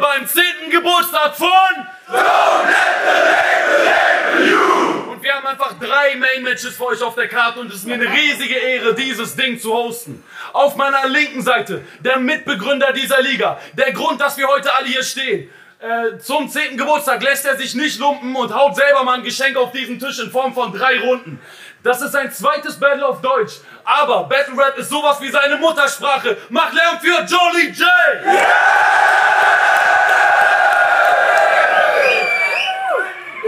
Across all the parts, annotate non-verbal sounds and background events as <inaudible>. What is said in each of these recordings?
beim 10. Geburtstag von und wir haben einfach drei Main Matches für euch auf der Karte und es ist mir eine riesige Ehre, dieses Ding zu hosten. Auf meiner linken Seite der Mitbegründer dieser Liga, der Grund, dass wir heute alle hier stehen. Äh, zum 10. Geburtstag lässt er sich nicht lumpen und haut selber mal ein Geschenk auf diesen Tisch in Form von drei Runden. Das ist sein zweites Battle auf Deutsch. Aber Battle Rap ist sowas wie seine Muttersprache. Mach Lärm für Jolly J!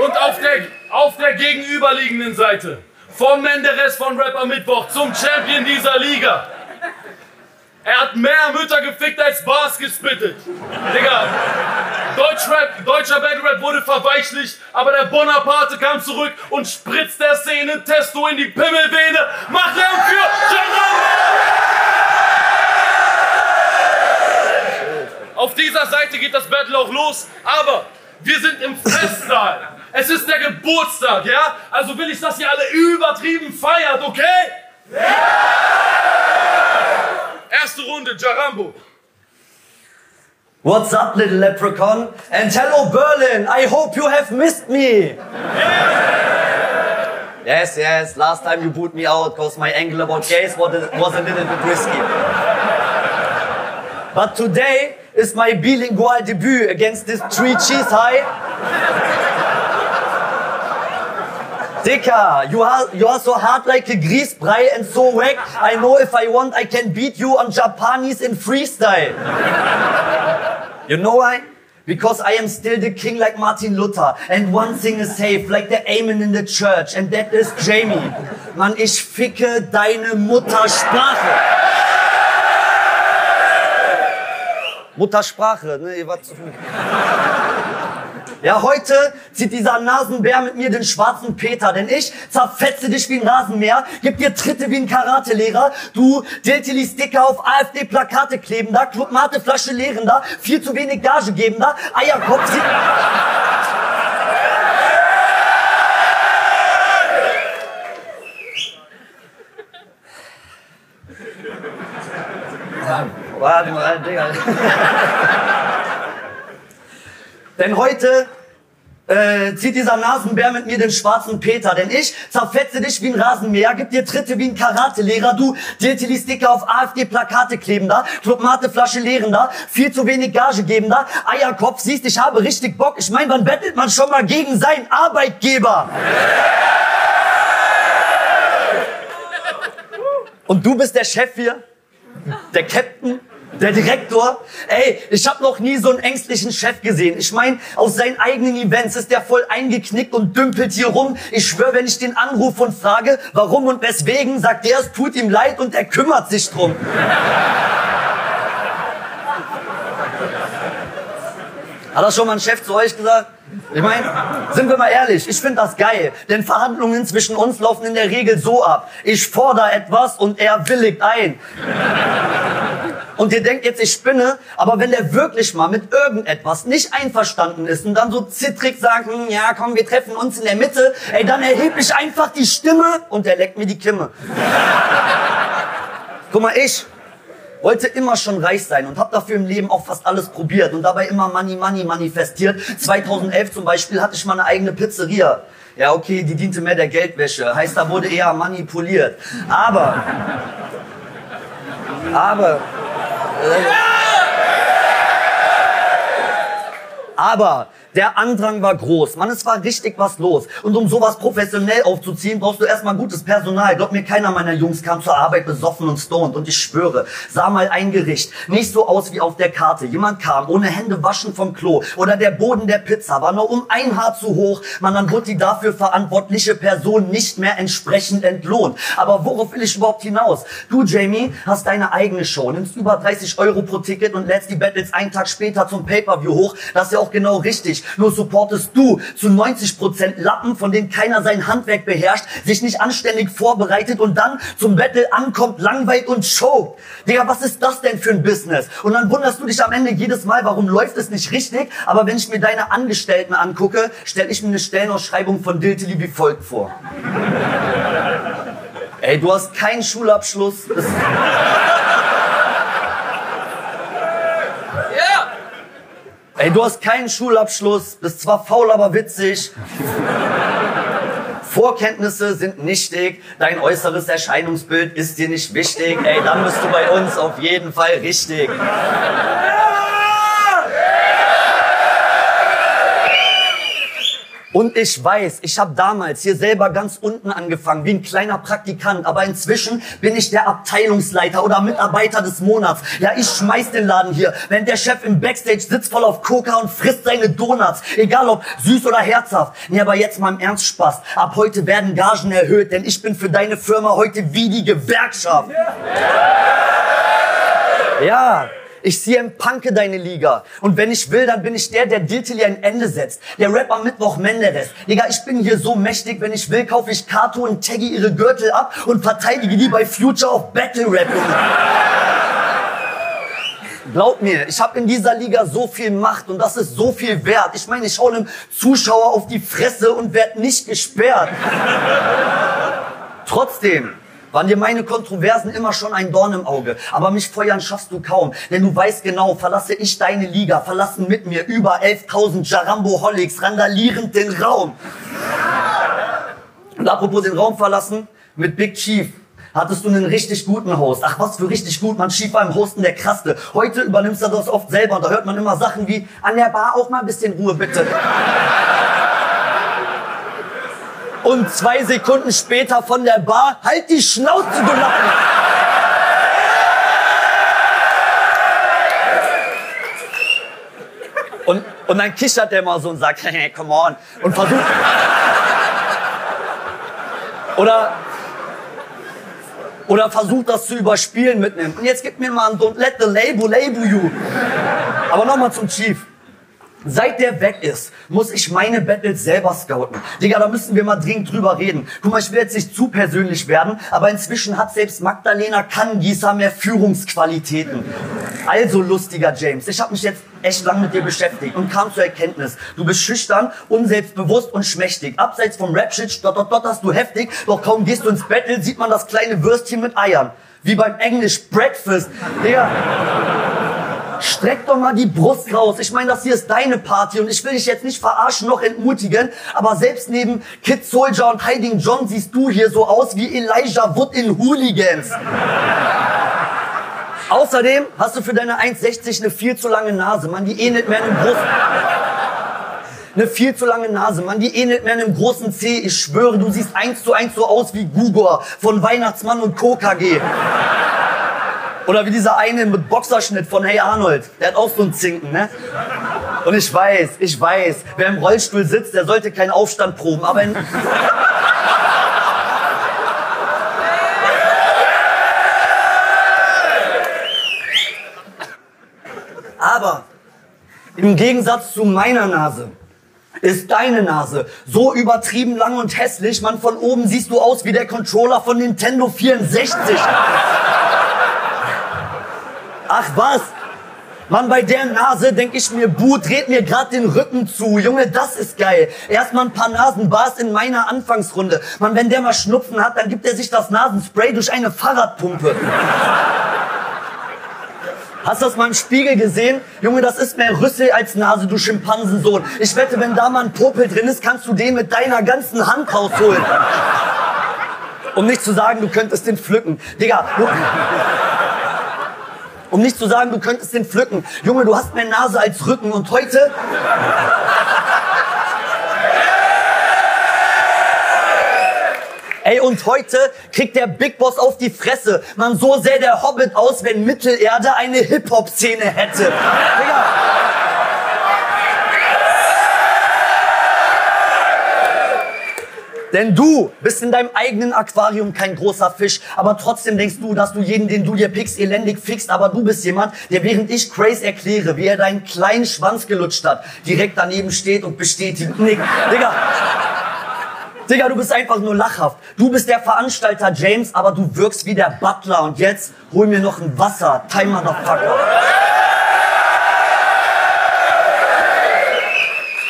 Und auf der, auf der gegenüberliegenden Seite vom Menderes von Rapper Mittwoch zum Champion dieser Liga. Er hat mehr Mütter gefickt als Bars gespittet. Digga, Deutschrap, deutscher Battle Rap wurde verweichlicht, aber der Bonaparte kam zurück und spritzt der Szene Testo in die Pimmelvene. Mach Lärm für Auf dieser Seite geht das Battle auch los, aber wir sind im Festsaal. Es ist der Geburtstag, ja? Also will ich, dass ihr alle übertrieben feiert, okay? Ja! Erste Runde, Jarambo. What's up, little leprechaun? And hello, Berlin. I hope you have missed me. Yes, yes. Last time you booed me out because my angle about gays was a little bit risky. But today is my bilingual debut against this three cheese high. Dicker, you are, you are so hard like a grease brei and so whack. I know if I want, I can beat you on Japanese in freestyle. You know why? Because I am still the king like Martin Luther. And one thing is safe, like the amen in the church. And that is Jamie. Mann, ich ficke deine Muttersprache. Muttersprache, ne? Ihr wart zu früh. Ja, heute zieht dieser Nasenbär mit mir den schwarzen Peter, denn ich zerfetze dich wie ein Rasenmäher, gib dir Tritte wie ein Karatelehrer, du Diltili-Sticker auf AfD-Plakate klebender, Club-Mate-Flasche leerender, viel zu wenig Gage gebender, Eierkopf... Warte mal, Digga. Denn heute äh, zieht dieser Nasenbär mit mir den schwarzen Peter. Denn ich zerfetze dich wie ein Rasenmäher, gib dir Tritte wie ein Karatelehrer, du Diltili-Sticker auf AfD-Plakate klebender, Clubmate-Flasche leerender, viel zu wenig Gage gebender, Eierkopf, siehst, ich habe richtig Bock. Ich mein, wann bettelt man schon mal gegen seinen Arbeitgeber? Und du bist der Chef hier? Der Captain? Der Direktor, ey, ich habe noch nie so einen ängstlichen Chef gesehen. Ich meine, aus seinen eigenen Events ist der voll eingeknickt und dümpelt hier rum. Ich schwöre, wenn ich den anrufe und frage, warum und weswegen, sagt er, es tut ihm leid und er kümmert sich drum. Hat das schon mal ein Chef zu euch gesagt? Ich meine, sind wir mal ehrlich, ich finde das geil, denn Verhandlungen zwischen uns laufen in der Regel so ab. Ich fordere etwas und er willigt ein. Und ihr denkt jetzt, ich spinne, aber wenn der wirklich mal mit irgendetwas nicht einverstanden ist und dann so zittrig sagt, hm, ja komm, wir treffen uns in der Mitte, ey, dann erhebe ich einfach die Stimme und er leckt mir die Kimme. Guck mal, ich wollte immer schon reich sein und habe dafür im Leben auch fast alles probiert und dabei immer Money Money manifestiert. 2011 zum Beispiel hatte ich mal eine eigene Pizzeria. Ja, okay, die diente mehr der Geldwäsche. Heißt, da wurde eher manipuliert. Aber, aber, aber der Andrang war groß. Mann, es war richtig was los. Und um sowas professionell aufzuziehen, brauchst du erstmal gutes Personal. Glaub mir, keiner meiner Jungs kam zur Arbeit besoffen und stoned. Und ich schwöre, sah mal ein Gericht nicht so aus wie auf der Karte. Jemand kam ohne Hände waschen vom Klo. Oder der Boden der Pizza war nur um ein Haar zu hoch. Man, dann wird die dafür verantwortliche Person nicht mehr entsprechend entlohnt. Aber worauf will ich überhaupt hinaus? Du, Jamie, hast deine eigene Show, nimmst über 30 Euro pro Ticket und lädst die Battles einen Tag später zum Pay-Per-View hoch. Das ist ja auch genau richtig. Nur supportest du zu 90% Lappen, von denen keiner sein Handwerk beherrscht, sich nicht anständig vorbereitet und dann zum Battle ankommt, langweilt und choked. Digga, was ist das denn für ein Business? Und dann wunderst du dich am Ende jedes Mal, warum läuft es nicht richtig? Aber wenn ich mir deine Angestellten angucke, stelle ich mir eine Stellenausschreibung von Diltili wie folgt vor. Ey, du hast keinen Schulabschluss. Ey, du hast keinen Schulabschluss, bist zwar faul, aber witzig. Vorkenntnisse sind nichtig, dein äußeres Erscheinungsbild ist dir nicht wichtig. Ey, dann bist du bei uns auf jeden Fall richtig. Und ich weiß, ich habe damals hier selber ganz unten angefangen, wie ein kleiner Praktikant, aber inzwischen bin ich der Abteilungsleiter oder Mitarbeiter des Monats. Ja, ich schmeiß den Laden hier, während der Chef im Backstage sitzt voll auf Coca und frisst seine Donuts, egal ob süß oder herzhaft. Nee, aber jetzt mal im Ernst Spaß. Ab heute werden Gagen erhöht, denn ich bin für deine Firma heute wie die Gewerkschaft. Ja, ich CM-Punke deine Liga. Und wenn ich will, dann bin ich der, der Diltili ein Ende setzt. Der Rap am Mittwoch Menderes. Digga, ich bin hier so mächtig, wenn ich will, kaufe ich Kato und Taggy ihre Gürtel ab und verteidige die bei Future of Battle Rap. Glaub mir, ich habe in dieser Liga so viel Macht und das ist so viel wert. Ich meine, ich hau einem Zuschauer auf die Fresse und werd nicht gesperrt. Trotzdem, waren dir meine Kontroversen immer schon ein Dorn im Auge. Aber mich feuern schaffst du kaum, denn du weißt genau, verlasse ich deine Liga, verlassen mit mir über 11.000 Jarambo-Holics randalierend den Raum. Und apropos den Raum verlassen, mit Big Chief hattest du einen richtig guten Host. Ach, was für richtig gut, man Chief war im Hosten der Krasse. Heute übernimmst du das oft selber und da hört man immer Sachen wie, an der Bar auch mal ein bisschen Ruhe bitte. Und zwei Sekunden später von der Bar, halt die Schnauze, du Lappen! Und, und dann kichert der mal so und sagt, <laughs> hey, come on. Und versucht... Oder, oder versucht das zu überspielen mit einem. Und jetzt gib mir mal ein Don't let the label label you. Aber nochmal zum Chief. Seit der weg ist, muss ich meine Battles selber scouten. Digga, da müssen wir mal dringend drüber reden. Guck mal, ich will jetzt nicht zu persönlich werden, aber inzwischen hat selbst Magdalena Kannengießer mehr Führungsqualitäten. Also, lustiger James, ich habe mich jetzt echt lang mit dir beschäftigt und kam zur Erkenntnis, du bist schüchtern, unselbstbewusst und schmächtig. Abseits vom Rap-Shit dot, dot, dot, hast du heftig, doch kaum gehst du ins Battle, sieht man das kleine Würstchen mit Eiern. Wie beim Englisch Breakfast. Digga, Streck doch mal die Brust raus. Ich meine, das hier ist deine Party und ich will dich jetzt nicht verarschen noch entmutigen, aber selbst neben Kid Soldier und Hiding John siehst du hier so aus wie Elijah Wood in Hooligans. <laughs> Außerdem hast du für deine 1,60 eine viel zu lange Nase. Man, die ähnelt mehr einem großen... Eine viel zu lange Nase, Mann, die ähnelt mehr einem großen C. Ich schwöre, du siehst eins zu eins so aus wie Gugor von Weihnachtsmann und Co. Oder wie dieser eine mit Boxerschnitt von Hey Arnold. Der hat auch so einen Zinken, ne? Und ich weiß, ich weiß, wer im Rollstuhl sitzt, der sollte keinen Aufstand proben. Aber in Aber im Gegensatz zu meiner Nase ist deine Nase so übertrieben lang und hässlich, man von oben siehst du aus wie der Controller von Nintendo 64. Ach was? Mann, bei der Nase denk ich mir, Bu, dreht mir grad den Rücken zu. Junge, das ist geil. Erstmal ein paar Nasenbars in meiner Anfangsrunde. Mann, wenn der mal Schnupfen hat, dann gibt er sich das Nasenspray durch eine Fahrradpumpe. Hast du das mal im Spiegel gesehen? Junge, das ist mehr Rüssel als Nase, du Schimpansensohn. Ich wette, wenn da mal ein Popel drin ist, kannst du den mit deiner ganzen Hand rausholen. Um nicht zu sagen, du könntest den pflücken. Digga, du um nicht zu sagen, du könntest den pflücken. Junge, du hast mehr Nase als Rücken und heute... Ey, und heute kriegt der Big Boss auf die Fresse. Man, so sähe der Hobbit aus, wenn Mittelerde eine Hip-Hop-Szene hätte. Digga. Denn du bist in deinem eigenen Aquarium kein großer Fisch, aber trotzdem denkst du, dass du jeden, den du dir pickst, elendig fickst, aber du bist jemand, der während ich Craze erkläre, wie er deinen kleinen Schwanz gelutscht hat, direkt daneben steht und bestätigt, Nick, Digga, Digga, du bist einfach nur lachhaft. Du bist der Veranstalter James, aber du wirkst wie der Butler und jetzt hol mir noch ein Wasser, Time Motherfucker.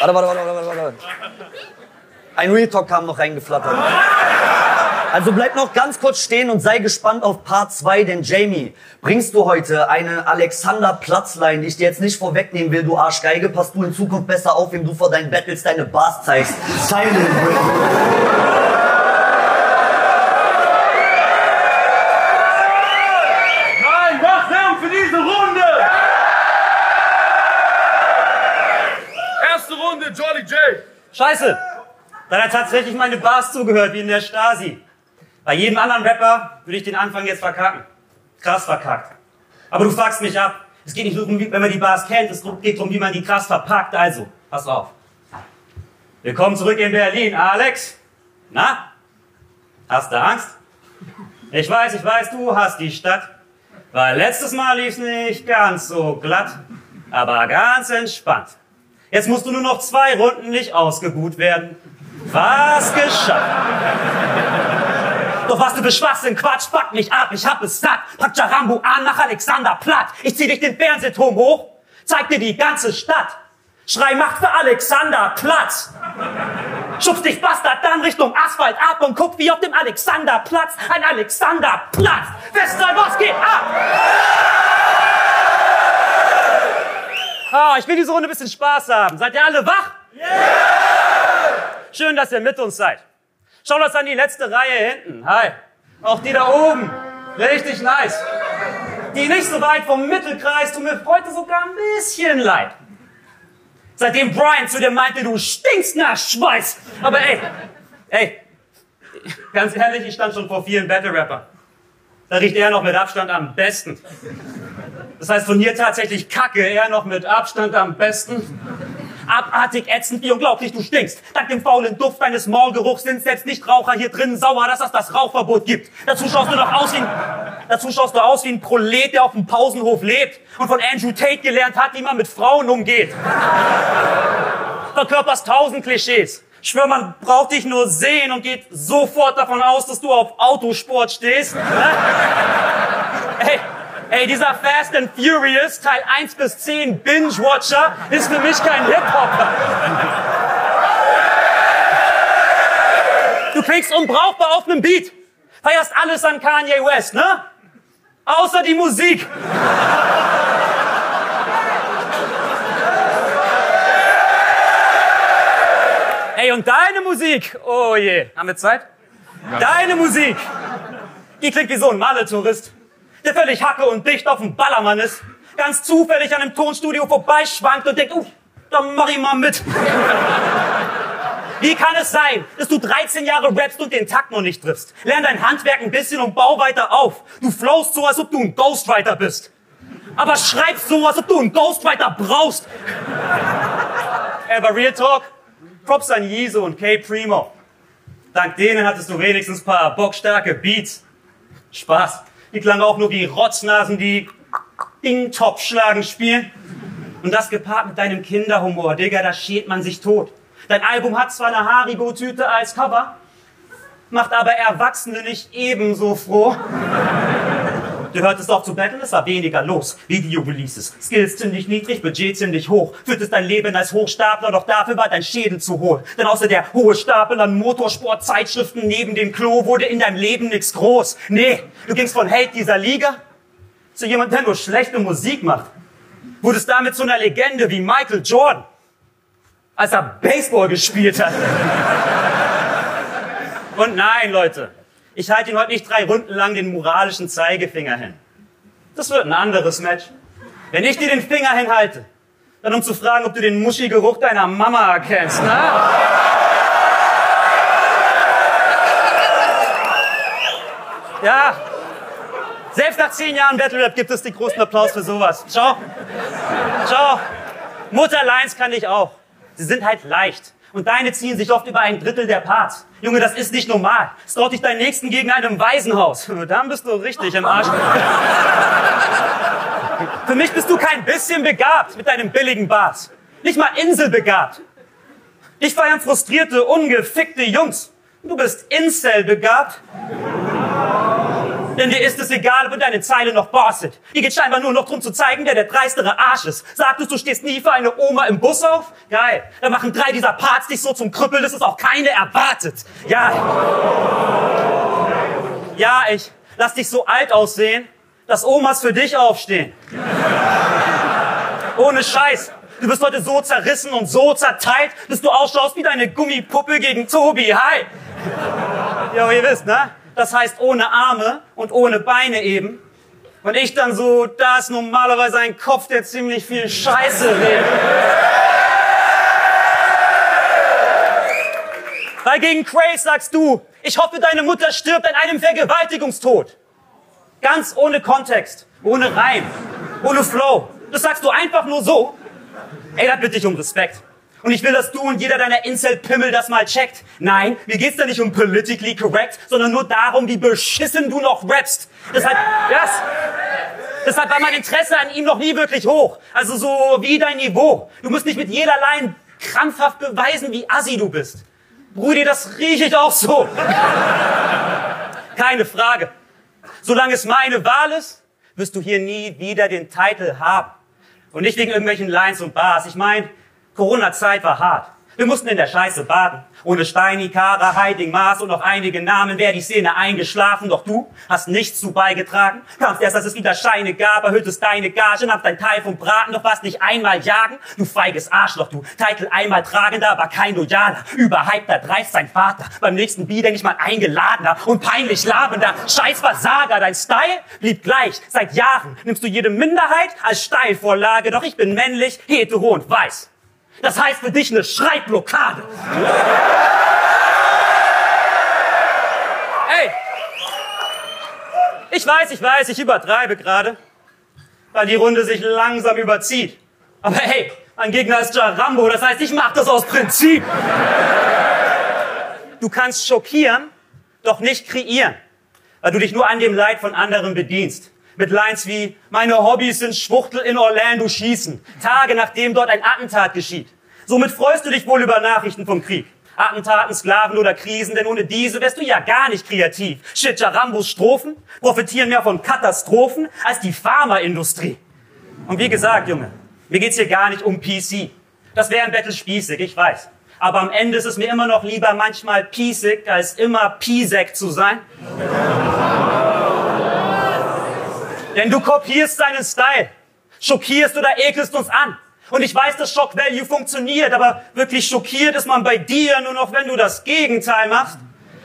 Warte, warte, warte. Ein Real Talk kam noch reingeflattert. Also bleib noch ganz kurz stehen und sei gespannt auf Part 2, denn Jamie, bringst du heute eine Alexander Platzlein, die ich dir jetzt nicht vorwegnehmen will, du Arschgeige, passt du in Zukunft besser auf, wenn du vor deinen Battles deine Bars zeigst. Silent Nein, wach Lärm für diese Runde! Erste Runde, Jolly J. Scheiße! Dann hat tatsächlich meine Bars zugehört, wie in der Stasi. Bei jedem anderen Rapper würde ich den Anfang jetzt verkacken. Krass verkackt. Aber du fuckst mich ab. Es geht nicht nur darum, wenn man die Bars kennt, es geht darum, wie man die krass verpackt. Also, pass auf. Willkommen zurück in Berlin, Alex. Na? Hast du Angst? Ich weiß, ich weiß, du hast die Stadt. Weil letztes Mal lief's nicht ganz so glatt, aber ganz entspannt. Jetzt musst du nur noch zwei Runden nicht ausgebuht werden. Was geschafft. Doch was du für Schwachsinn, Quatsch, pack mich ab, ich hab es satt. Pack Jarambo an nach Alexander Platt. Ich zieh dich den Fernsehturm hoch, zeig dir die ganze Stadt. Schrei Macht für Alexander Platz. Schubst dich Bastard dann Richtung Asphalt ab und guck wie auf dem Alexanderplatz ein Alexanderplatz. Western, was geht ab? Ah, ich will diese Runde ein bisschen Spaß haben. Seid ihr alle wach? Schön, dass ihr mit uns seid. Schaut uns an die letzte Reihe hinten. Hi. Auch die da oben. Richtig nice. Die nicht so weit vom Mittelkreis tun mir heute sogar ein bisschen leid. Seitdem Brian zu dir meinte, du stinkst nach Schweiß. Aber ey, ey, ganz ehrlich, ich stand schon vor vielen Battle-Rappern. Da riecht er noch mit Abstand am besten. Das heißt von hier tatsächlich Kacke, er noch mit Abstand am besten. Abartig ätzend, wie unglaublich du stinkst. Dank dem faulen Duft deines Maulgeruchs sind selbst Nichtraucher hier drin sauer, dass es das Rauchverbot gibt. Dazu schaust du noch aus wie ein, dazu schaust du aus wie ein Prolet, der auf dem Pausenhof lebt und von Andrew Tate gelernt hat, wie man mit Frauen umgeht. Verkörperst tausend Klischees. Schwör, man braucht dich nur sehen und geht sofort davon aus, dass du auf Autosport stehst. Ne? Ey, ey, dieser Fast and Furious Teil 1 bis 10 Binge-Watcher ist für mich kein Hip-Hopper. Du klingst unbrauchbar auf nem Beat. Feierst alles an Kanye West, ne? Außer die Musik. Ey, und deine Musik, oh je, haben wir Zeit? Deine Musik, die klingt wie so ein Malle-Tourist, der völlig hacke und dicht auf dem Ballermann ist, ganz zufällig an einem Tonstudio vorbeischwankt und denkt, uh, dann mach ich mal mit. Wie kann es sein, dass du 13 Jahre rappst und den Takt noch nicht triffst? Lern dein Handwerk ein bisschen und bau weiter auf. Du flowst so, als ob du ein Ghostwriter bist. Aber schreibst so, als ob du einen Ghostwriter brauchst. Aber Real Talk, Props an Yeezo und K Primo. Dank denen hattest du wenigstens paar bockstarke Beats. Spaß. Die klangen auch nur wie Rotznasen, die Ding-Top schlagen spielen. Und das gepaart mit deinem Kinderhumor, Digga, da schält man sich tot. Dein Album hat zwar eine Haribo-Tüte als Cover, macht aber Erwachsene nicht ebenso froh. Du hörtest auf zu betteln, es war weniger los. Video-Releases, Skills ziemlich niedrig, Budget ziemlich hoch. Führtest dein Leben als Hochstapler, doch dafür war dein Schädel zu hoch. Denn außer der hohe Stapel an Motorsportzeitschriften neben dem Klo wurde in deinem Leben nix groß. Nee, du gingst von Held dieser Liga zu jemand, der nur schlechte Musik macht. Wurdest damit zu einer Legende wie Michael Jordan, als er Baseball gespielt hat. <laughs> Und nein, Leute, ich halte ihn heute nicht drei Runden lang den moralischen Zeigefinger hin. Das wird ein anderes Match. Wenn ich dir den Finger hinhalte, dann um zu fragen, ob du den Muschi-Geruch deiner Mama erkennst, ne? Ja, selbst nach zehn Jahren Battle Rap gibt es den großen Applaus für sowas. Ciao. Ciao. Mutterlines kann ich auch. Sie sind halt leicht. Und deine ziehen sich oft über ein Drittel der Parts. Junge, das ist nicht normal. Straut dich deinen Nächsten gegen einem Waisenhaus. <laughs> Dann bist du richtig im Arsch. <laughs> Für mich bist du kein bisschen begabt mit deinem billigen Bart. Nicht mal inselbegabt. Dich feiern frustrierte, ungefickte Jungs. Du bist Incel begabt. Denn dir ist es egal, ob deine Zeile noch Boss sind. Dir geht scheinbar nur noch drum zu zeigen, wer der dreistere Arsch ist. Sagtest, du stehst nie für eine Oma im Bus auf? Geil. Dann machen drei dieser Parts dich so zum Krüppel, dass es auch keine erwartet. Ja. Ja, ich lass dich so alt aussehen, dass Omas für dich aufstehen. Ohne Scheiß. Du bist heute so zerrissen und so zerteilt, dass du ausschaust wie deine Gummipuppe gegen Tobi. Hi! Ja, ihr wisst, ne? Das heißt ohne Arme und ohne Beine eben. Und ich dann so, da ist normalerweise ein Kopf, der ziemlich viel Scheiße redet. Weil gegen Craze sagst du, ich hoffe, deine Mutter stirbt an einem Vergewaltigungstod. Ganz ohne Kontext, ohne Reim, ohne Flow. Das sagst du einfach nur so. Ey, da bitte ich um Respekt. Und ich will, dass du und jeder deiner Incel-Pimmel das mal checkt. Nein, mir geht's da nicht um politically correct, sondern nur darum, wie beschissen du noch rappst. Deshalb, yes. Deshalb war mein Interesse an ihm noch nie wirklich hoch. Also so wie dein Niveau. Du musst nicht mit jederlei krampfhaft beweisen, wie assi du bist. Brudi, das rieche ich auch so. Keine Frage. Solange es meine Wahl ist, wirst du hier nie wieder den Titel haben. Und nicht wegen irgendwelchen Lines und Bars. Ich meine, Corona-Zeit war hart. Wir mussten in der Scheiße baden. Ohne Steini, Kara, Heiding, Maas und noch einige Namen wäre die Szene eingeschlafen. Doch du hast nichts zu beigetragen. Kamst erst, als es wieder Scheine gab, erhöhtest deine Gage, nahm dein Teil vom Braten, doch was nicht einmal jagen. Du feiges Arschloch, du. Titel einmal tragender, aber kein Loyaler. Überhypter, dreist sein Vater. Beim nächsten Bier ich mal eingeladener und peinlich labender. Scheiß Versager, dein Style blieb gleich. Seit Jahren nimmst du jede Minderheit als Steilvorlage. Doch ich bin männlich, hetero und weiß. Das heißt für dich eine Schreibblockade. Ey, ich weiß, ich weiß, ich übertreibe gerade, weil die Runde sich langsam überzieht. Aber hey, mein Gegner ist Jarambo, das heißt, ich mach das aus Prinzip. Du kannst schockieren, doch nicht kreieren, weil du dich nur an dem Leid von anderen bedienst mit Lines wie Meine Hobbys sind Schwuchtel in Orlando schießen, Tage nachdem dort ein Attentat geschieht. Somit freust du dich wohl über Nachrichten vom Krieg. Attentaten, Sklaven oder Krisen, denn ohne diese wärst du ja gar nicht kreativ. Shit, Jarambos Strophen profitieren mehr von Katastrophen als die Pharmaindustrie. Und wie gesagt, Junge, mir geht's hier gar nicht um PC. Das wäre ein Battle spießig, ich weiß. Aber am Ende ist es mir immer noch lieber manchmal piesig, als immer Pisek zu sein. Denn du kopierst seinen Style, schockierst oder ekelst uns an. Und ich weiß, dass Shock Value funktioniert, aber wirklich schockiert ist man bei dir nur noch, wenn du das Gegenteil machst.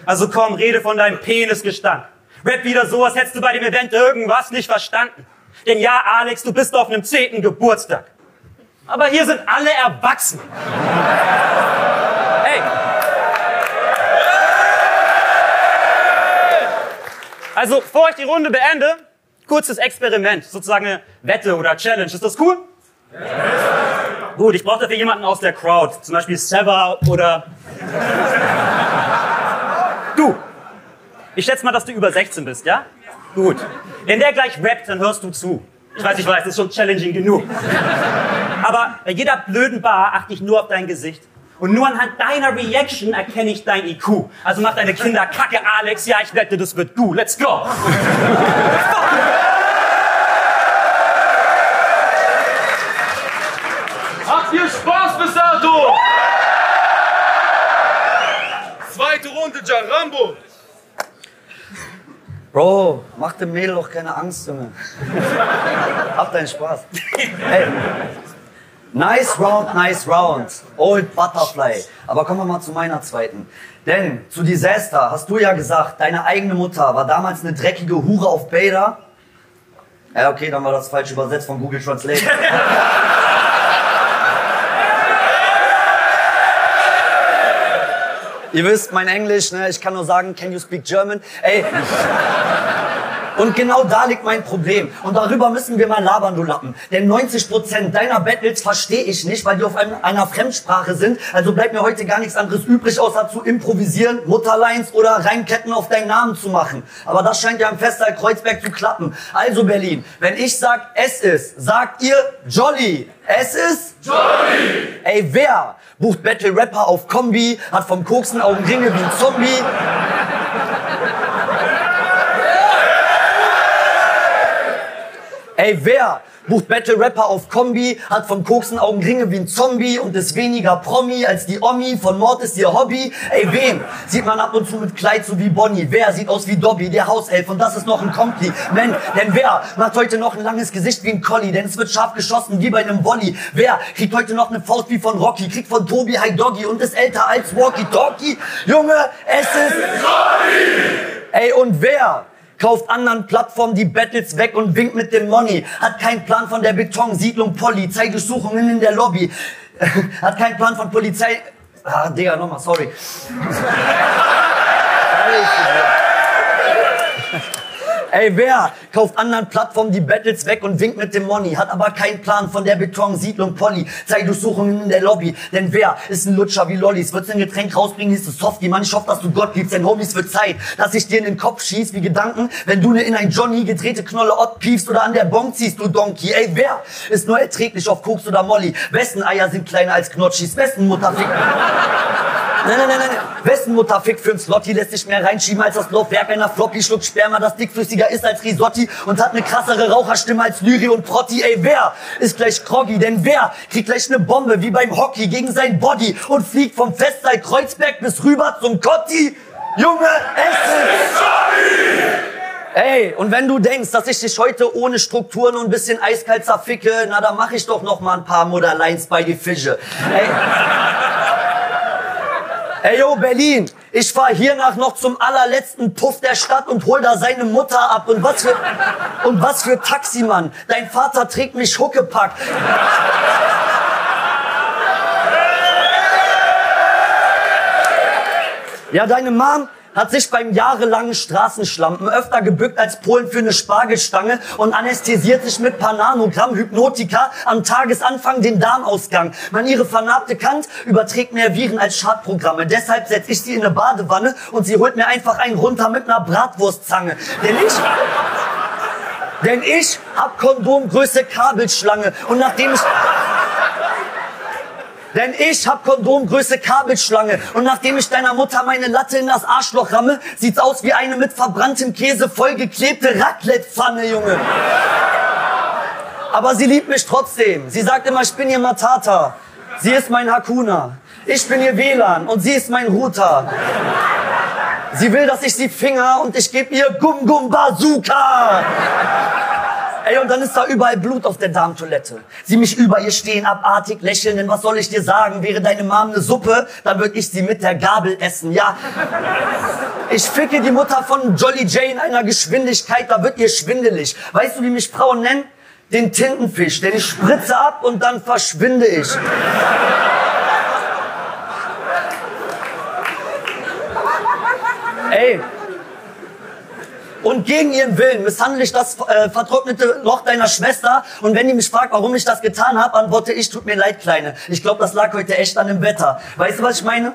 Also komm, rede von deinem Penisgestank. Rap wieder so, als hättest du bei dem Event irgendwas nicht verstanden. Denn ja, Alex, du bist auf einem zehnten Geburtstag. Aber hier sind alle erwachsen. Hey. Also, bevor ich die Runde beende, kurzes Experiment, sozusagen eine Wette oder Challenge. Ist das cool? Ja. Gut, ich brauche dafür jemanden aus der Crowd, zum Beispiel Seva oder du. Ich schätze mal, dass du über 16 bist, ja? Gut. Wenn der gleich rappt, dann hörst du zu. Ich weiß, ich weiß, das ist schon challenging genug. Aber bei jeder blöden Bar achte ich nur auf dein Gesicht. Und nur anhand deiner Reaction erkenne ich dein IQ. Also mach deine Kinder kacke, Alex. Ja, ich wette, das wird du. Let's go. Habt ihr Spaß bis dato? Zweite Runde, Jarambo. Bro, mach dem Mädel doch keine Angst, Junge. Hab deinen Spaß. <laughs> Hey. Nice round, nice round. Old Butterfly. Aber kommen wir mal zu meiner zweiten. Denn zu Disaster hast du ja gesagt, deine eigene Mutter war damals eine dreckige Hure auf Beta. Ja, okay, dann war das falsch übersetzt von Google Translate. <laughs> Ihr wisst, mein Englisch, ne? ich kann nur sagen, can you speak German? Ey. Und genau da liegt mein Problem. Und darüber müssen wir mal labern, du Lappen. Denn 90% deiner Battles verstehe ich nicht, weil die auf einem, einer Fremdsprache sind. Also bleibt mir heute gar nichts anderes übrig, außer zu improvisieren, Mutterlines oder Reimketten auf deinen Namen zu machen. Aber das scheint ja im Festsaal Kreuzberg zu klappen. Also Berlin, wenn ich sag, es ist, sagt ihr Jolly. Es ist Jolly. Ey, wer bucht Battle Rapper auf Kombi, hat vom Koksen Augenringe wie ein Zombie? Ey, wer bucht Battle Rapper auf Kombi, hat vom Koksen Augenringe wie ein Zombie und ist weniger Promi als die Omi, von Mord ist ihr Hobby. Ey, wen sieht man ab und zu mit Kleid so wie Bonnie? Wer sieht aus wie Dobby, der Hauself und das ist noch ein Kompliment? Denn wer macht heute noch ein langes Gesicht wie ein Collie? Denn es wird scharf geschossen wie bei einem Volley. Wer kriegt heute noch eine Faust wie von Rocky, kriegt von Tobi High Doggy und ist älter als Walkie Talkie? Junge, es ist... Ey, und wer kauft anderen Plattformen die Battles weg und winkt mit dem Money, hat keinen Plan von der Betonsiedlung Polizeidurchsuchungen in der Lobby, <laughs> hat keinen Plan von Polizei... Ah, Digga, nochmal, sorry. <laughs> Ey, wer kauft anderen Plattformen die Battles weg und winkt mit dem Money, hat aber keinen Plan von der Betonsiedlung Polly, Zeitdurchsuchungen in der Lobby. Denn wer ist ein Lutscher wie Lollis? Wird's ein Getränk rausbringen, hieß es Softie. Mann, ich hoffe, dass du Gott liebst, denn Homies wird Zeit, dass ich dir in den Kopf schieß wie Gedanken, wenn du ne in ein Johnny gedrehte Knolle Ott piefst oder an der Bon ziehst, du Donkey. Ey, wer ist nur erträglich auf Koks oder Molly? Wessen Eier sind kleiner als Knotschis? Wessen Mutter fickt... Nein, nein, nein, nein. Wessen Mutter fickt für ein Slotty, lässt sich mehr reinschieben als das Laufwerk einer Floppy, schluckt Sperma, das dickflüssiger ist als Risotti und hat eine krassere Raucherstimme als Lyri und Protti. Ey, wer ist gleich Kroggy? Denn wer kriegt gleich eine Bombe wie beim Hockey gegen sein Body und fliegt vom Festsaal Kreuzberg bis rüber zum Kotti? Junge, Essen! Ey, und wenn du denkst, dass ich dich heute ohne Strukturen und ein bisschen eiskalt zerficke, na, dann mach ich doch noch mal ein paar Modellines bei die Fische. Ey. Ey, yo, Berlin, ich fahr hiernach noch zum allerletzten Puff der Stadt und hol da seine Mutter ab. Und was für, und was für Taximann. Dein Vater trägt mich Huckepack. Ja, deine Mom hat sich beim jahrelangen Straßenschlampen öfter gebückt als Polen für eine Spargelstange und anästhesiert sich mit Pananogramm Hypnotika am Tagesanfang den Darmausgang. Man, ihre vernarbte Kant überträgt mehr Viren als Schadprogramme. Deshalb setze ich sie in eine Badewanne und sie holt mir einfach einen runter mit einer Bratwurstzange. Denn ich... Denn ich hab Kondomgröße Kabelschlange und nachdem ich... Denn ich hab Kondomgröße Kabelschlange. Und nachdem ich deiner Mutter meine Latte in das Arschloch ramme, sieht's aus wie eine mit verbranntem Käse vollgeklebte Raclette-Pfanne, Junge. Aber sie liebt mich trotzdem. Sie sagt immer, ich bin ihr Matata. Sie ist mein Hakuna. Ich bin ihr WLAN und sie ist mein Router. Sie will, dass ich sie finger und ich gebe ihr Gum Gum Bazooka. Ey, und dann ist da überall Blut auf der Darmtoilette. Sie mich über ihr stehen, abartig lächeln, denn was soll ich dir sagen? Wäre deine Mom eine Suppe, dann würde ich sie mit der Gabel essen, ja. Ich ficke die Mutter von Jolly J in einer Geschwindigkeit, da wird ihr schwindelig. Weißt du, wie mich Frauen nennen? Den Tintenfisch, denn ich spritze ab und dann verschwinde ich. Ey, und gegen ihren Willen misshandle ich das äh, vertrocknete Loch deiner Schwester. Und wenn die mich fragt, warum ich das getan habe, antworte ich, tut mir leid, Kleine. Ich glaube, das lag heute echt an dem Wetter. Weißt du, was ich meine?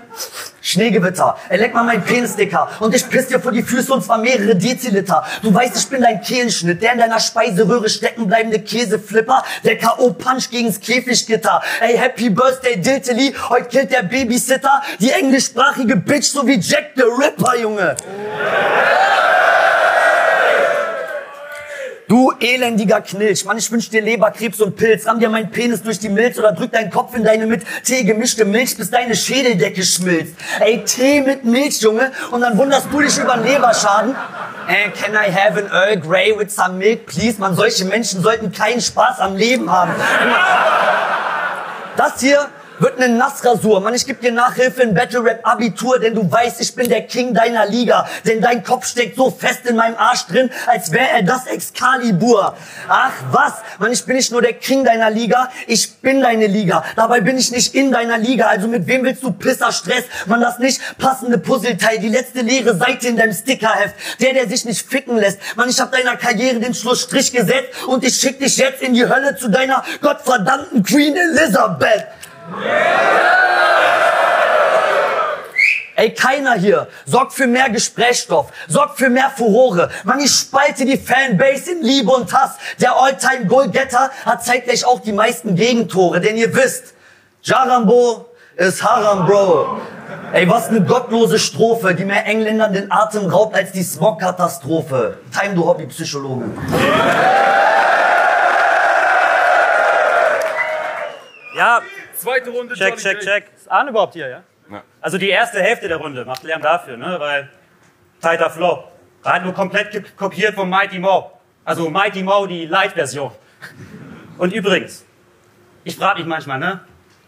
Schneegewitter. Er leckt mal meinen Penis, Dicker. Und ich piss dir vor die Füße und zwar mehrere Deziliter. Du weißt, ich bin dein Kehlenschnitt, der in deiner Speiseröhre stecken bleibende Käseflipper, der K.O.-Punch gegens Käfiggitter. Ey, Happy Birthday, Diltily. Heute killt der Babysitter die englischsprachige Bitch so wie Jack the Ripper, Junge. Du elendiger Knilch, Mann, ich wünsch dir Leberkrebs und Pilz. Ramm dir meinen Penis durch die Milz oder drück deinen Kopf in deine mit Tee gemischte Milch, bis deine Schädeldecke schmilzt. Ey, Tee mit Milch, Junge, und dann wunderst du dich über Leberschaden. Ey, can I have an Earl Grey with some milk, please? Man, solche Menschen sollten keinen Spaß am Leben haben. Das hier wird eine Nassrasur. Mann, ich geb dir Nachhilfe in Battle Rap Abitur, denn du weißt, ich bin der King deiner Liga. Denn dein Kopf steckt so fest in meinem Arsch drin, als wäre er das Excalibur. Ach was, Mann, ich bin nicht nur der King deiner Liga, ich bin deine Liga. Dabei bin ich nicht in deiner Liga. Also mit wem willst du Pisser Stress? Man, das nicht passende Puzzleteil, die letzte leere Seite in deinem Stickerheft. Der, der sich nicht ficken lässt. Mann, ich hab deiner Karriere den Schlussstrich gesetzt und ich schick dich jetzt in die Hölle zu deiner gottverdammten Queen Elizabeth. Ey, keiner hier sorgt für mehr Gesprächsstoff, sorgt für mehr Furore. Man, ich spalte die Fanbase in Liebe und Hass. Der All-Time-Goalgetter hat zeitgleich auch die meisten Gegentore, denn ihr wisst, Jarambo ist Haram, Bro. Ey, was eine gottlose Strophe, die mehr Engländern den Atem raubt als die Smog-Katastrophe. Time, du Hobbypsychologe. Ja, Zweite Runde, check, Jolly check, check. Ist Arne überhaupt hier, ja? Ja. Also die erste Hälfte der Runde macht Lärm dafür, ne? Weil tighter Flow. Hat nur komplett kopiert von Mighty Mo. Also Mighty Mo, die Light-Version. Und übrigens, ich frage mich manchmal, ne?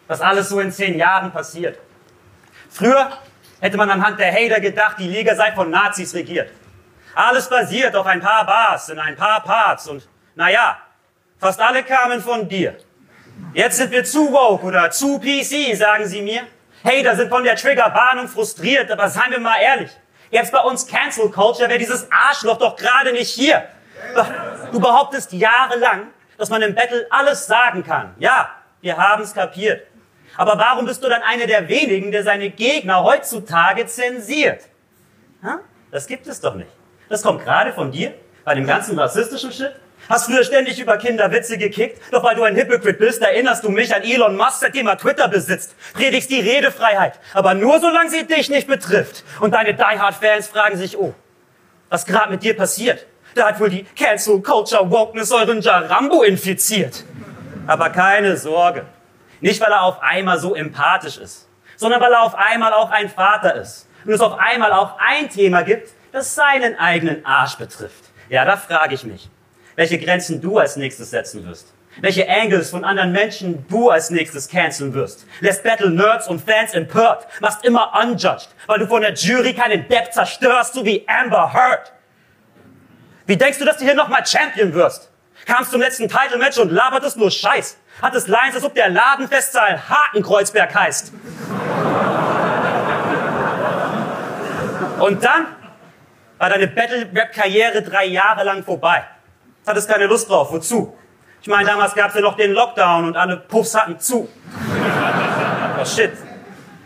Was alles so in zehn Jahren passiert. Früher hätte man anhand der Hater gedacht, die Liga sei von Nazis regiert. Alles basiert auf ein paar Bars in ein paar Parts und naja, fast alle kamen von dir. Jetzt sind wir zu woke oder zu PC, sagen sie mir. Hater sind von der Triggerwarnung frustriert, aber seien wir mal ehrlich. Jetzt bei uns Cancel Culture wäre dieses Arschloch doch gerade nicht hier. Du behauptest jahrelang, dass man im Battle alles sagen kann. Ja, wir haben's kapiert. Aber warum bist du dann einer der wenigen, der seine Gegner heutzutage zensiert? Das gibt es doch nicht. Das kommt gerade von dir, bei dem ganzen rassistischen Shit. Hast früher ständig über Kinderwitze gekickt, doch weil du ein Hypocrite bist, erinnerst du mich an Elon Musk, seitdem er Twitter besitzt. Predigst die Redefreiheit, aber nur solange sie dich nicht betrifft. Und deine Die-Hard-Fans fragen sich, oh, was gerade mit dir passiert? Da hat wohl die Cancel Culture Wokeness euren Jarambo infiziert. Aber keine Sorge. Nicht, weil er auf einmal so empathisch ist, sondern weil er auf einmal auch ein Vater ist. Und es auf einmal auch ein Thema gibt, das seinen eigenen Arsch betrifft. Ja, da frage ich mich, welche Grenzen du als nächstes setzen wirst. Welche Angles von anderen Menschen du als nächstes canceln wirst. Lässt Battle Nerds und Fans empört. Machst immer unjudged, weil du von der Jury keinen Depp zerstörst, so wie Amber Heard. Wie denkst du, dass du hier nochmal Champion wirst? Kamst zum letzten Title-Match und labertest nur Scheiß. Hattest Lines, als ob der Ladenfestsaal Hakenkreuzberg heißt. Und dann war deine Battle-Rap-Karriere drei Jahre lang vorbei. Hattest keine Lust drauf. Wozu? Ich meine, damals gab's ja noch den Lockdown und alle Puffs hatten zu. Oh shit. Hast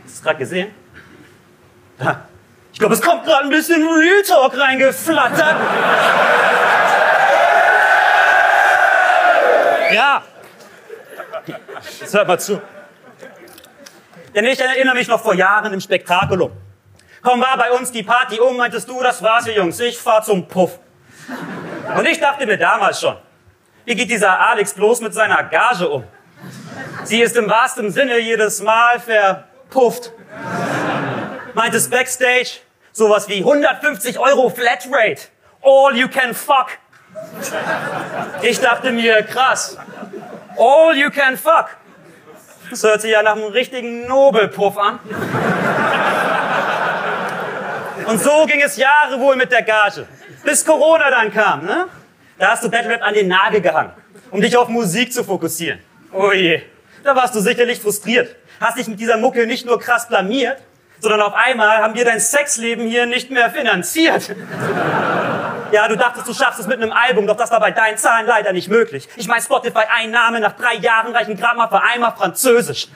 du es gerade gesehen? Ich glaube, es kommt gerade ein bisschen Real Talk reingeflattert. Ja. Jetzt hört mal zu. Denn ich erinnere mich noch vor Jahren im Spektakulum. Komm, war bei uns die Party um, meintest du, das war's, ihr Jungs, ich fahr zum Puff. Und ich dachte mir damals schon, wie geht dieser Alex bloß mit seiner Gage um? Sie ist im wahrsten Sinne jedes Mal verpufft. Meintest Backstage sowas wie 150 Euro Flatrate. All you can fuck. Ich dachte mir, krass. All you can fuck. Das hört sich ja nach einem richtigen Nobelpuff an. Und so ging es Jahre wohl mit der Gage. Bis Corona dann kam, ne? Da hast du Battle Rap an den Nagel gehangen, um dich auf Musik zu fokussieren. Oh je. Da warst du sicherlich frustriert. Hast dich mit dieser Mucke nicht nur krass blamiert, sondern auf einmal haben wir dein Sexleben hier nicht mehr finanziert. Ja, du dachtest, du schaffst es mit einem Album, doch das war bei deinen Zahlen leider nicht möglich. Ich meine, Spotify-Einnahmen nach drei Jahren reichen gerade mal für einmal Französisch.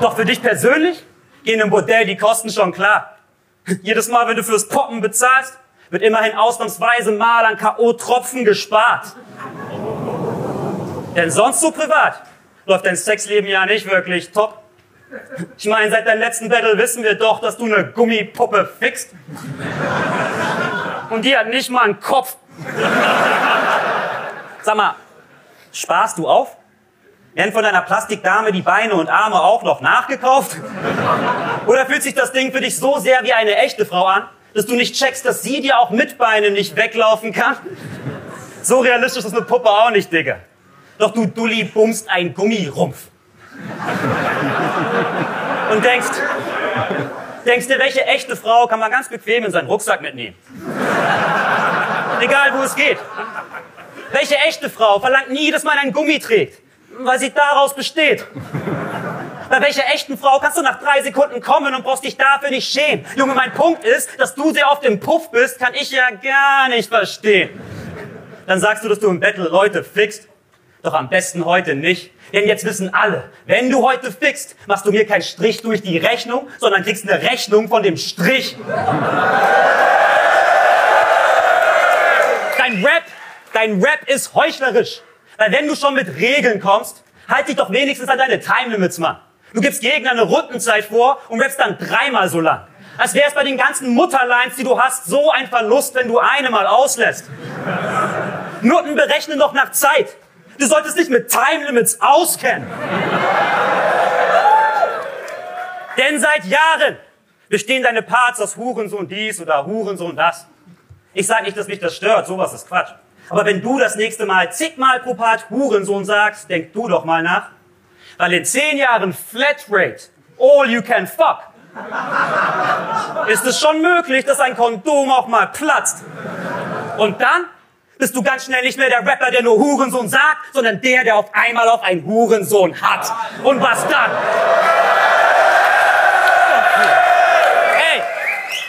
Doch für dich persönlich gehen im Bordell die Kosten schon klar. Jedes Mal, wenn du fürs Poppen bezahlst, wird immerhin ausnahmsweise mal an K.O.-Tropfen gespart. Denn sonst so privat läuft dein Sexleben ja nicht wirklich top. Ich meine, seit deinem letzten Battle wissen wir doch, dass du eine Gummipuppe fixt. Und die hat nicht mal einen Kopf. Sag mal, sparst du auf? Werden von deiner Plastikdame die Beine und Arme auch noch nachgekauft? Oder fühlt sich das Ding für dich so sehr wie eine echte Frau an, dass du nicht checkst, dass sie dir auch mit Beinen nicht weglaufen kann? So realistisch ist eine Puppe auch nicht, Digga. Doch du Dulli bummst ein Gummirumpf. Und denkst, denkst dir, welche echte Frau kann man ganz bequem in seinen Rucksack mitnehmen? Egal, wo es geht. Welche echte Frau verlangt nie, dass man einen Gummi trägt, weil sie daraus besteht? Bei welcher echten Frau kannst du nach drei Sekunden kommen und brauchst dich dafür nicht schämen? Junge, mein Punkt ist, dass du sehr auf dem Puff bist, kann ich ja gar nicht verstehen. Dann sagst du, dass du im Battle Leute fixt. Doch am besten heute nicht. Denn jetzt wissen alle, wenn du heute fixt, machst du mir keinen Strich durch die Rechnung, sondern kriegst eine Rechnung von dem Strich. Dein Rap, dein Rap ist heuchlerisch. Weil wenn du schon mit Regeln kommst, halt dich doch wenigstens an deine Time Limits, Mann. Du gibst Gegner eine Rundenzeit vor und rappst dann dreimal so lang. Als wäre es bei den ganzen Mutterlines, die du hast, so ein Verlust, wenn du eine mal auslässt. Nutten berechnen doch nach Zeit. Du solltest dich mit Time Limits auskennen. Denn seit Jahren bestehen deine Parts aus Hurensohn dies oder Hurensohn das. Ich sage nicht, dass mich das stört, sowas ist Quatsch. Aber wenn du das nächste Mal zigmal pro Part Hurensohn sagst, denk du doch mal nach. Weil in zehn Jahren Flatrate, all you can fuck, ist es schon möglich, dass ein Kondom auch mal platzt. Und dann bist du ganz schnell nicht mehr der Rapper, der nur Hurensohn sagt, sondern der, der auf einmal auch einen Hurensohn hat. Und was dann? Hey,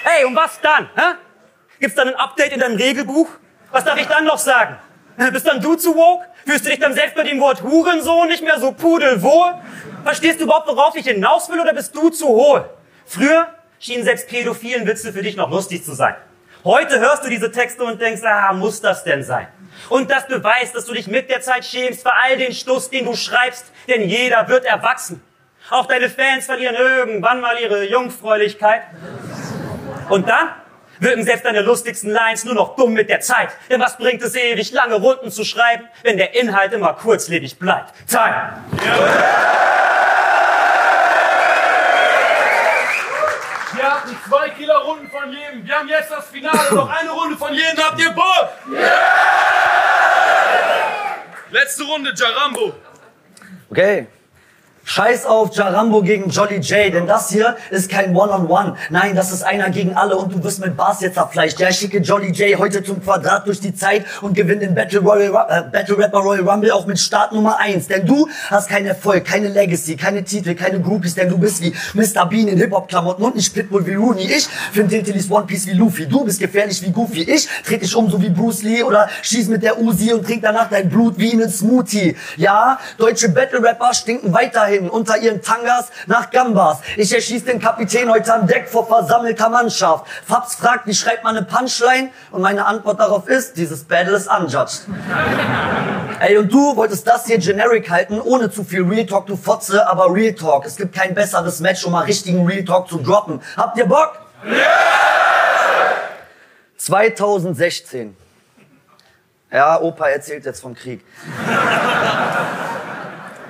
hey, und was dann? Hä? Gibt's dann ein Update in deinem Regelbuch? Was darf ich dann noch sagen? Bist dann du zu woke? Fühlst du dich dann selbst bei dem Wort Hurensohn nicht mehr so pudelwohl? Verstehst du überhaupt, worauf ich hinaus will, oder bist du zu hohl? Früher schienen selbst pädophilen Witze für dich noch lustig zu sein. Heute hörst du diese Texte und denkst, ah, muss das denn sein? Und das beweist, dass du dich mit der Zeit schämst für all den Stuss, den du schreibst, denn jeder wird erwachsen. Auch deine Fans verlieren irgendwann mal ihre Jungfräulichkeit. Und dann wirken selbst deine lustigsten Lines nur noch dumm mit der Zeit. Denn was bringt es ewig lange Runden zu schreiben, wenn der Inhalt immer kurzlebig bleibt? Time! Wir hatten zwei Killerrunden von jedem. Wir haben jetzt das Finale. Noch eine Runde von jedem. Habt ihr Bock? Letzte Runde, Jarambo. Okay. Scheiß auf Jarambo gegen Jolly J, denn das hier ist kein One-on-One. Nein, das ist einer gegen alle und du wirst mit Bars jetzt zerfleischt. Ja, ich schicke Jolly J heute zum Quadrat durch die Zeit und gewinnt den Battle, Royal, äh, Battle Rapper Royal Rumble auch mit Start Nummer 1. Denn du hast keinen Erfolg, keine Legacy, keine Titel, keine Groupies, denn du bist wie Mr. Bean in Hip-Hop-Klamotten und nicht Pitbull wie Rooney. Ich finde Tintilis One Piece wie Luffy. Du bist gefährlich wie Goofy. Ich dreh dich um so wie Bruce Lee oder schieß mit der Uzi und trink danach dein Blut wie einen Smoothie. Ja, deutsche Battle Rapper stinken weiterhin unter ihren Tangas nach Gambas. Ich erschieß den Kapitän heute am Deck vor versammelter Mannschaft. Fabs fragt, wie schreibt man eine Punchline? Und meine Antwort darauf ist, dieses Battle ist unjudged. <laughs> Ey, und du wolltest das hier generic halten, ohne zu viel Real Talk, du Fotze, aber Real Talk. Es gibt kein besseres Match, um mal richtigen Real Talk zu droppen. Habt ihr Bock? Ja! 2016. Ja, Opa erzählt jetzt vom Krieg. <laughs>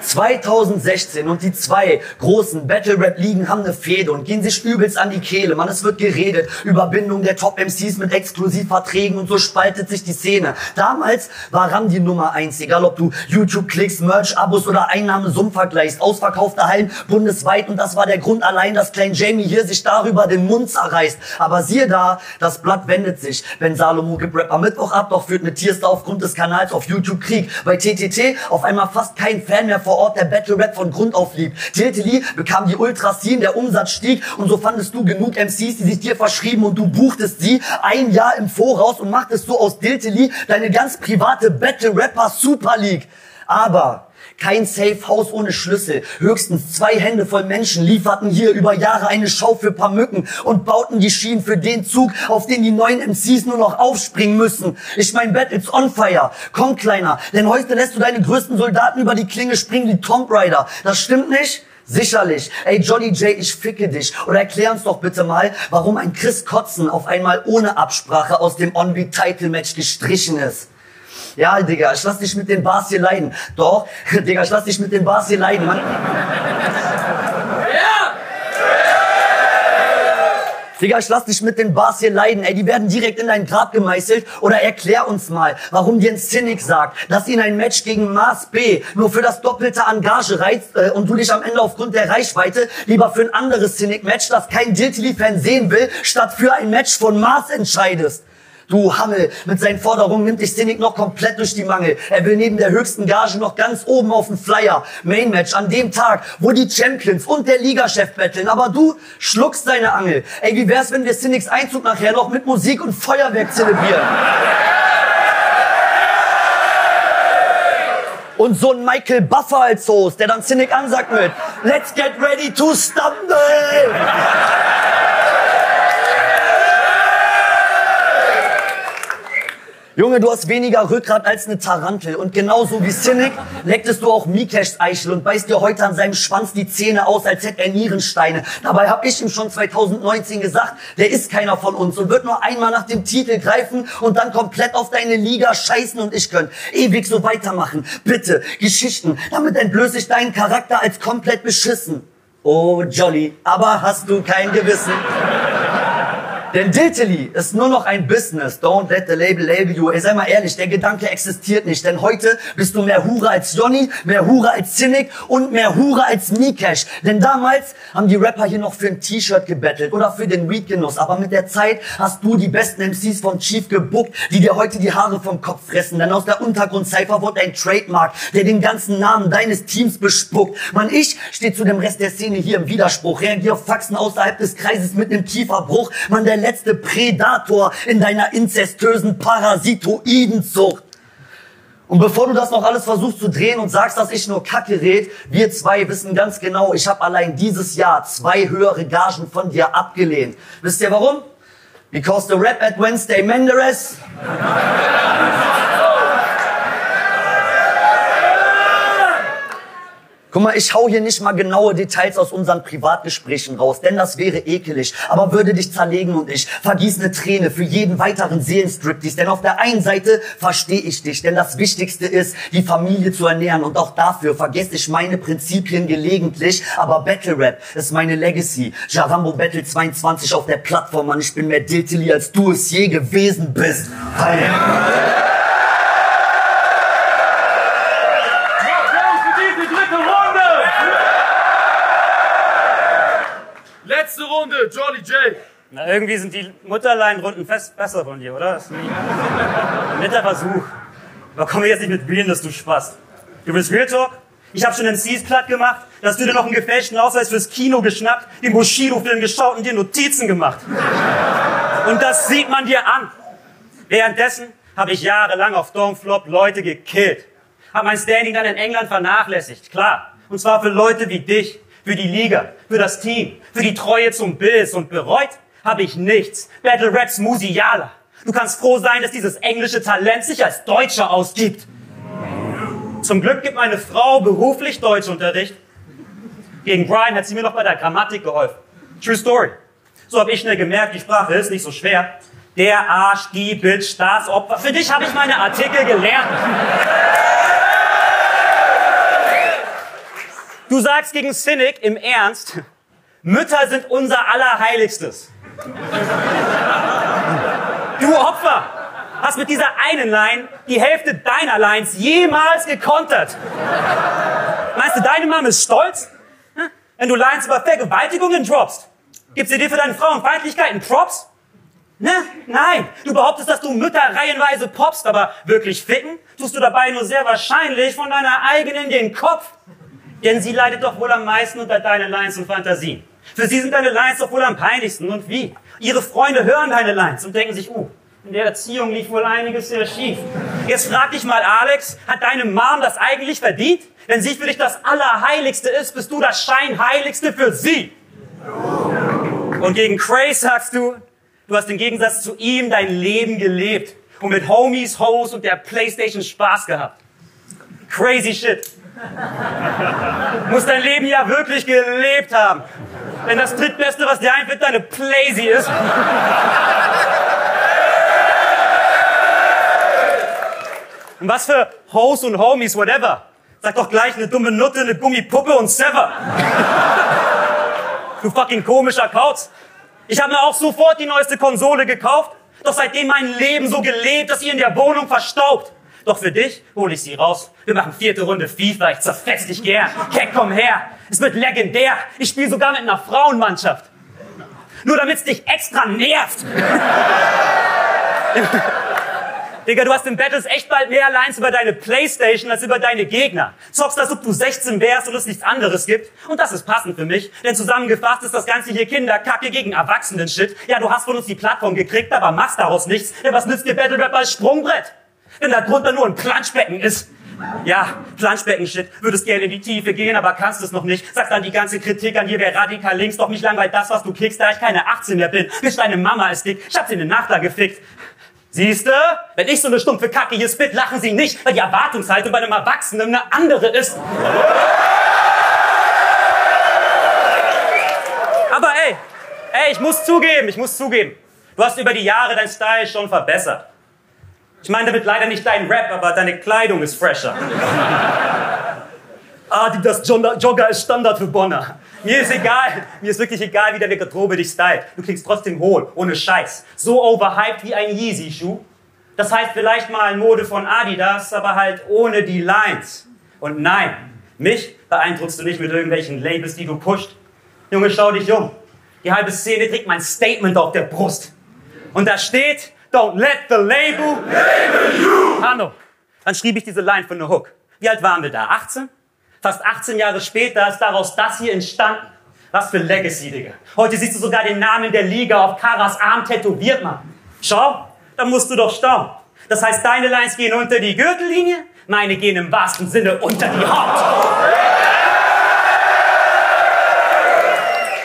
2016 und die zwei großen Battle Rap Ligen haben eine Fehde und gehen sich übelst an die Kehle. Man, es wird geredet über Bindung der Top MCs mit Exklusivverträgen und so spaltet sich die Szene. Damals war Ram die Nummer eins, egal ob du YouTube-Klicks, Merch-Abos oder Einnahmensummen vergleichst. Ausverkaufte Hallen bundesweit und das war der Grund allein, dass Klein Jamie hier sich darüber den Mund zerreißt. Aber siehe da, das Blatt wendet sich. Wenn Salomo gibt Rap am Mittwoch ab, doch führt eine Tierster aufgrund des Kanals auf YouTube Krieg. Bei TTT auf einmal fast kein Fan mehr vor Ort, der Battle Rap von Grund auf liebt. Tiltili bekam die Ultras ziehen, der Umsatz stieg und so fandest du genug MCs, die sich dir verschrieben und du buchtest sie ein Jahr im Voraus und machtest so aus Diltili deine ganz private Battle Rapper Super League. Aber kein Safe House ohne Schlüssel. Höchstens zwei Hände voll Menschen lieferten hier über Jahre eine Schau für paar Mücken und bauten die Schienen für den Zug, auf den die neuen MCs nur noch aufspringen müssen. Ich mein Bett, it's on fire. Komm, Kleiner, denn heute lässt du deine größten Soldaten über die Klinge springen wie Tomb Raider. Das stimmt nicht? Sicherlich. Ey, Jolly J, ich ficke dich. Oder erklär uns doch bitte mal, warum ein Chris Kotzen auf einmal ohne Absprache aus dem On-Beat-Title-Match gestrichen ist. Ja, Digga, ich lass dich mit den Bars hier leiden. Doch, <laughs> Digga, ich lass dich mit den Bars hier leiden, Mann. Digga, ich lass dich mit den Bars hier leiden, ey, die werden direkt in dein Grab gemeißelt. Oder erklär uns mal, warum dir ein Cynic sagt, dass ihn ein Match gegen Mars B nur für das doppelte Engage reizt äh, und du dich am Ende aufgrund der Reichweite lieber für ein anderes Cynic-Match, das kein Diltily-Fan sehen will, statt für ein Match von Mars entscheidest. Du Hammel, mit seinen Forderungen nimmt dich Cynic noch komplett durch die Mangel. Er will neben der höchsten Gage noch ganz oben auf dem Flyer. Main Match an dem Tag, wo die Champions und der Ligachef betteln. Aber du schluckst deine Angel. Ey, wie wär's, wenn wir Cynics Einzug nachher noch mit Musik und Feuerwerk zelebrieren? Und so ein Michael Buffer als Host, der dann Cynic ansagt mit Let's get ready to stumble! Junge, du hast weniger Rückgrat als eine Tarantel. Und genauso wie Cynic lecktest du auch Mikeshs Eichel und beißt dir heute an seinem Schwanz die Zähne aus, als hätte er Nierensteine. Dabei hab ich ihm schon 2019 gesagt, der ist keiner von uns und wird nur einmal nach dem Titel greifen und dann komplett auf deine Liga scheißen und ich könnt ewig so weitermachen. Bitte, Geschichten, damit entblöße ich deinen Charakter als komplett beschissen. Oh Jolly, aber hast du kein Gewissen? Denn Diltily ist nur noch ein Business. Don't let the label label you. Ey, sei mal ehrlich, der Gedanke existiert nicht. Denn heute bist du mehr Hure als Johnny, mehr Hure als Cynic und mehr Hure als Nikesh. Denn damals haben die Rapper hier noch für ein T-Shirt gebettelt oder für den Weed-Genuss. Aber mit der Zeit hast du die besten MCs von Chief gebuckt, die dir heute die Haare vom Kopf fressen. Denn aus der Untergrund-Cypher wurde ein Trademark, der den ganzen Namen deines Teams bespuckt. Mann, ich stehe zu dem Rest der Szene hier im Widerspruch. Reagiere auf Faxen außerhalb des Kreises mit einem Kieferbruch. Mann, der letzte Predator in deiner inzestösen Parasitoidenzucht. Und bevor du das noch alles versuchst zu drehen und sagst, dass ich nur Kacke red, wir zwei wissen ganz genau, ich habe allein dieses Jahr zwei höhere Gagen von dir abgelehnt. Wisst ihr warum? Because the rap at Wednesday Menderes Guck mal, ich hau hier nicht mal genaue Details aus unseren Privatgesprächen raus, denn das wäre ekelig, aber würde dich zerlegen und ich vergieß eine Träne für jeden weiteren Seelenstriptease, denn auf der einen Seite verstehe ich dich, denn das Wichtigste ist, die Familie zu ernähren und auch dafür vergesse ich meine Prinzipien gelegentlich, aber Battle Rap ist meine Legacy. Jarambo Battle 22 auf der Plattform, Mann, ich bin mehr Diltily, als du es je gewesen bist. Hey. Applaus für diese dritte Runde! Letzte Runde, Jolly J. Na, irgendwie sind die Mutterleinrunden besser von dir, oder? Das ist ein netter Versuch. Aber komm jetzt nicht mit Realness, du Spaß. Du willst Real Talk? Ich hab schon MCs platt gemacht, da hast du dir noch einen gefälschten Ausweis fürs Kino geschnappt, den Bushido-Film geschaut und dir Notizen gemacht. Und das sieht man dir an. Währenddessen habe ich jahrelang auf Domflop Leute gekillt. Hab mein Standing dann in England vernachlässigt, klar. Und zwar für Leute wie dich, für die Liga, für das Team, für die Treue zum Bills und bereut habe ich nichts. Battle Raps Musiala. Du kannst froh sein, dass dieses englische Talent sich als Deutscher ausgibt. Zum Glück gibt meine Frau beruflich Deutschunterricht. Gegen Brian hat sie mir noch bei der Grammatik geholfen. True Story. So habe ich schnell gemerkt, die Sprache ist nicht so schwer. Der Arsch, die Bitch, das Opfer. Für dich habe ich meine Artikel gelernt. Du sagst gegen Cynic im Ernst, Mütter sind unser Allerheiligstes. Du Opfer, hast mit dieser einen Line die Hälfte deiner Lines jemals gekontert. Meinst du, deine Mama ist stolz? Wenn du Lines über Vergewaltigungen droppst, gibst sie dir für deine Frauenfeindlichkeiten Props? Ne? Nein, du behauptest, dass du Mütter reihenweise popst, aber wirklich ficken tust du dabei nur sehr wahrscheinlich von deiner eigenen den Kopf. Denn sie leidet doch wohl am meisten unter deinen Lines und Fantasien. Für sie sind deine Lines doch wohl am peinlichsten. Und wie? Ihre Freunde hören deine Lines und denken sich, uh, in der Erziehung lief wohl einiges sehr schief. Jetzt frag dich mal, Alex, hat deine Mom das eigentlich verdient? Wenn sie für dich das Allerheiligste ist, bist du das Scheinheiligste für sie. Und gegen Cray sagst du, du hast im Gegensatz zu ihm dein Leben gelebt und mit Homies, Hoes und der Playstation Spaß gehabt. Crazy shit. <laughs> Muss dein Leben ja wirklich gelebt haben. Wenn das drittbeste, was dir einfällt, deine Playsy ist. <laughs> Und was für Hoes und Homies, whatever. Sag doch gleich eine dumme Nutte, eine Gummipuppe und Sever. <laughs> Du fucking komischer Kauz. Ich habe mir auch sofort die neueste Konsole gekauft, doch seitdem mein Leben so gelebt, dass sie in der Wohnung verstaubt. Doch für dich hole ich sie raus. Wir machen vierte Runde FIFA, ich zerfetz dich gern. Keck, komm her. Es wird legendär. Ich spiele sogar mit einer Frauenmannschaft. Nur damit's dich extra nervt. <laughs> Digga, du hast in Battles echt bald mehr Lines über deine Playstation als über deine Gegner. Zockst, als ob du 16 wärst und es nichts anderes gibt. Und das ist passend für mich, denn zusammengefasst ist das Ganze hier Kinderkacke gegen Erwachsenen-Shit. Ja, du hast von uns die Plattform gekriegt, aber machst daraus nichts. Denn was nützt dir Battle Rap als Sprungbrett? Wenn da drunter nur ein Planschbecken ist. Ja, Planschbecken-Shit. Würdest gerne in die Tiefe gehen, aber kannst es noch nicht. Sagst dann die ganze Kritik an dir, wer radikal links, doch mich langweilt das, was du kickst, da ich keine 18 mehr bin. Bis deine Mama ist dick, ich hab sie in den Nachler gefickt. Siehste, wenn ich so eine stumpfe Kacke hier spit, lachen sie nicht, weil die Erwartungshaltung bei einem Erwachsenen eine andere ist. Aber ey, ey, ich muss zugeben, ich muss zugeben, du hast über die Jahre dein Style schon verbessert. Ich meine damit leider nicht dein Rap, aber deine Kleidung ist fresher. <laughs> Adidas Jogger ist Standard für Bonner. Mir ist egal, mir ist wirklich egal, wie deine Garderobe dich stylt. Du klingst trotzdem hohl, ohne Scheiß. So overhyped wie ein Yeezy-Schuh. Das heißt vielleicht mal Mode von Adidas, aber halt ohne die Lines. Und nein, mich beeindruckst du nicht mit irgendwelchen Labels, die du pusht. Junge, schau dich um. Die halbe Szene trägt mein Statement auf der Brust. Und da steht, don't let the label label you. Hanno, dann schrieb ich diese Line von der Hook. Wie alt waren wir da? 18? Fast 18 Jahre später ist daraus das hier entstanden. Was für Legacy, Digga. Heute siehst du sogar den Namen der Liga auf Karas Arm tätowiert, Mann. Schau, da musst du doch staunen. Das heißt, deine Lines gehen unter die Gürtellinie, meine gehen im wahrsten Sinne unter die Haut.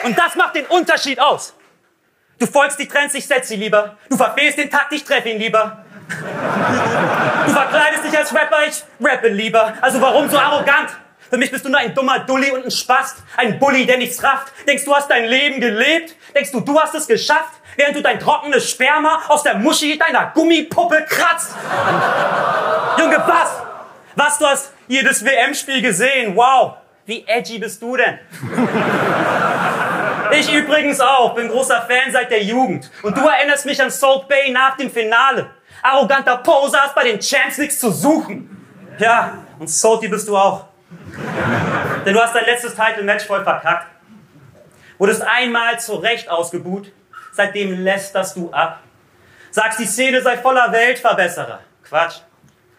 Und das macht den Unterschied aus. Du folgst die Trends, ich setz sie lieber. Du verfehlst den Takt, ich treff ihn lieber. Du verkleidest dich als Rapper, ich rappe lieber. Also warum so arrogant? Für mich bist du nur ein dummer Dulli und ein Spast. Ein Bully, der nichts rafft. Denkst du hast dein Leben gelebt? Denkst du, du hast es geschafft? Während du dein trockenes Sperma aus der Muschi deiner Gummipuppe kratzt. Junge, was? Was, du hast jedes WM-Spiel gesehen. Wow. Wie edgy bist du denn? Ich übrigens auch, bin großer Fan seit der Jugend. Und du erinnerst mich an Salt Bay nach dem Finale. Arroganter Poser hast bei den Champs nichts zu suchen. Ja, und salty bist du auch. <laughs> Denn du hast dein letztes Title-Match voll verkackt. Wurdest einmal zu Recht ausgebuht. Seitdem lästerst du ab. Sagst, die Szene sei voller Weltverbesserer. Quatsch.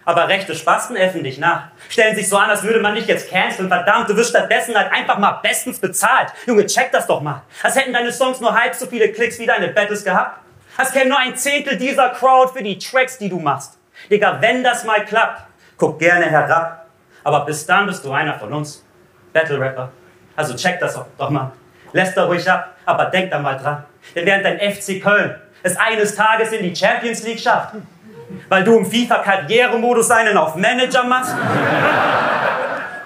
Aber rechte Spasten äffen dich nach. Stellen sich so an, als würde man dich jetzt canceln. Verdammt, du wirst stattdessen halt einfach mal bestens bezahlt. Junge, check das doch mal. Als hätten deine Songs nur halb so viele Klicks wie deine Battles gehabt. Als käme nur ein Zehntel dieser Crowd für die Tracks, die du machst. Digga, wenn das mal klappt, guck gerne herab. Aber bis dann bist du einer von uns. Battle Rapper. Also check das doch, doch mal. Lässt da ruhig ab, aber denk da mal dran. Denn während dein FC Köln es eines Tages in die Champions League schafft, weil du im FIFA-Karrieremodus einen auf Manager machst?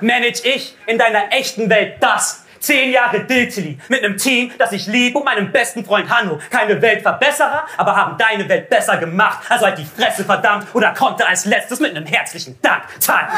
Manage ich in deiner echten Welt das? Zehn Jahre Diltily mit einem Team, das ich liebe und meinem besten Freund Hanno. Keine Weltverbesserer, aber haben deine Welt besser gemacht. Also halt die Fresse verdammt oder konnte als letztes mit einem herzlichen Dank teilen.